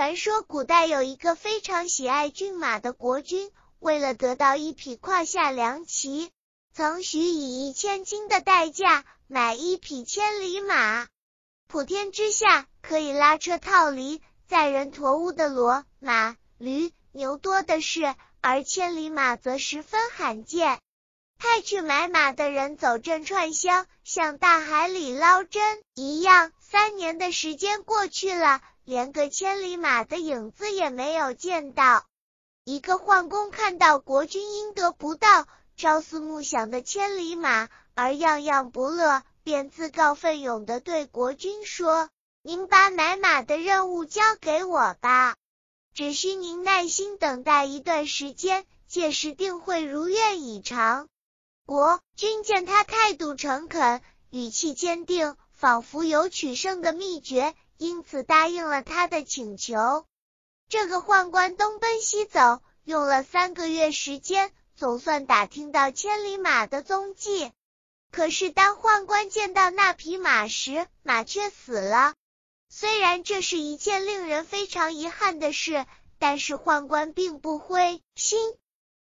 传说古代有一个非常喜爱骏马的国君，为了得到一匹胯下良骑，曾许以一千金的代价买一匹千里马。普天之下可以拉车套犁、载人驮物的骡马、驴牛多的是，而千里马则十分罕见。派去买马的人走镇串乡，像大海里捞针一样。三年的时间过去了，连个千里马的影子也没有见到。一个宦工看到国君应得不到朝思暮想的千里马，而样样不乐，便自告奋勇的对国君说：“您把买马的任务交给我吧，只需您耐心等待一段时间，届时定会如愿以偿。”国君见他态度诚恳，语气坚定。仿佛有取胜的秘诀，因此答应了他的请求。这个宦官东奔西走，用了三个月时间，总算打听到千里马的踪迹。可是当宦官见到那匹马时，马却死了。虽然这是一件令人非常遗憾的事，但是宦官并不灰心。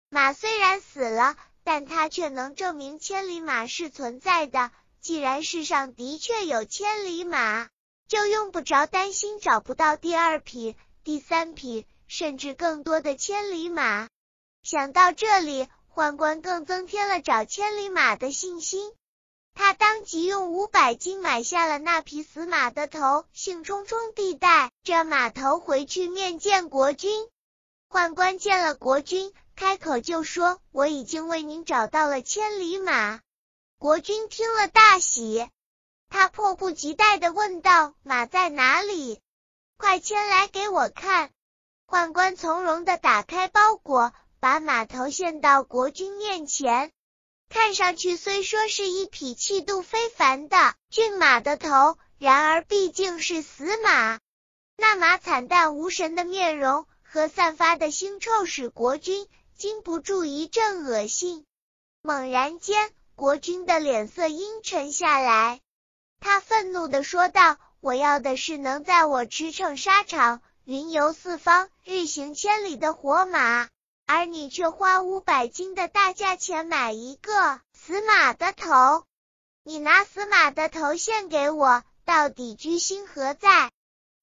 马虽然死了，但他却能证明千里马是存在的。既然世上的确有千里马，就用不着担心找不到第二匹、第三匹，甚至更多的千里马。想到这里，宦官更增添了找千里马的信心。他当即用五百金买下了那匹死马的头，兴冲冲地带着马头回去面见国君。宦官见了国君，开口就说：“我已经为您找到了千里马。”国君听了大喜，他迫不及待的问道：“马在哪里？快牵来给我看。”宦官从容的打开包裹，把马头献到国君面前。看上去虽说是一匹气度非凡的骏马的头，然而毕竟是死马。那马惨淡无神的面容和散发的腥臭，使国君禁不住一阵恶心。猛然间。国君的脸色阴沉下来，他愤怒的说道：“我要的是能在我驰骋沙场、云游四方、日行千里的活马，而你却花五百金的大价钱买一个死马的头。你拿死马的头献给我，到底居心何在？”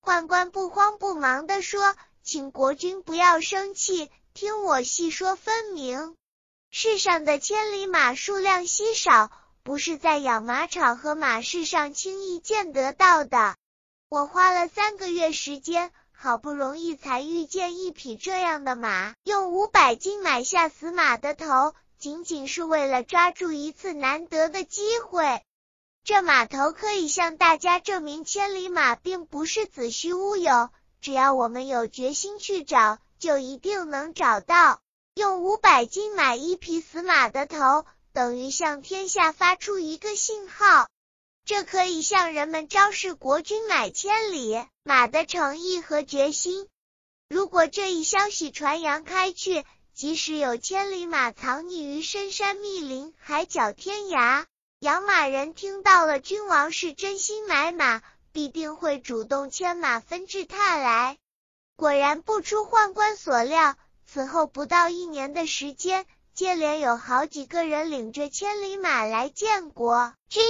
宦官不慌不忙的说：“请国君不要生气，听我细说分明。”世上的千里马数量稀少，不是在养马场和马市上轻易见得到的。我花了三个月时间，好不容易才遇见一匹这样的马，用五百金买下死马的头，仅仅是为了抓住一次难得的机会。这马头可以向大家证明，千里马并不是子虚乌有，只要我们有决心去找，就一定能找到。用五百金买一匹死马的头，等于向天下发出一个信号，这可以向人们昭示国君买千里马的诚意和决心。如果这一消息传扬开去，即使有千里马藏匿于深山密林、海角天涯，养马人听到了君王是真心买马，必定会主动牵马分至沓来。果然不出宦官所料。此后不到一年的时间，接连有好几个人领着千里马来见国君。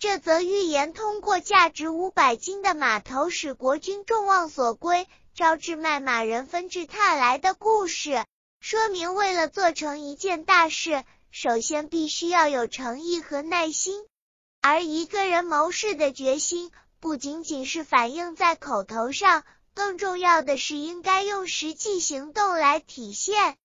这则预言通过价值五百金的马头，使国君众望所归，招致卖马人纷至沓来的故事，说明为了做成一件大事，首先必须要有诚意和耐心。而一个人谋事的决心，不仅仅是反映在口头上。更重要的是，应该用实际行动来体现。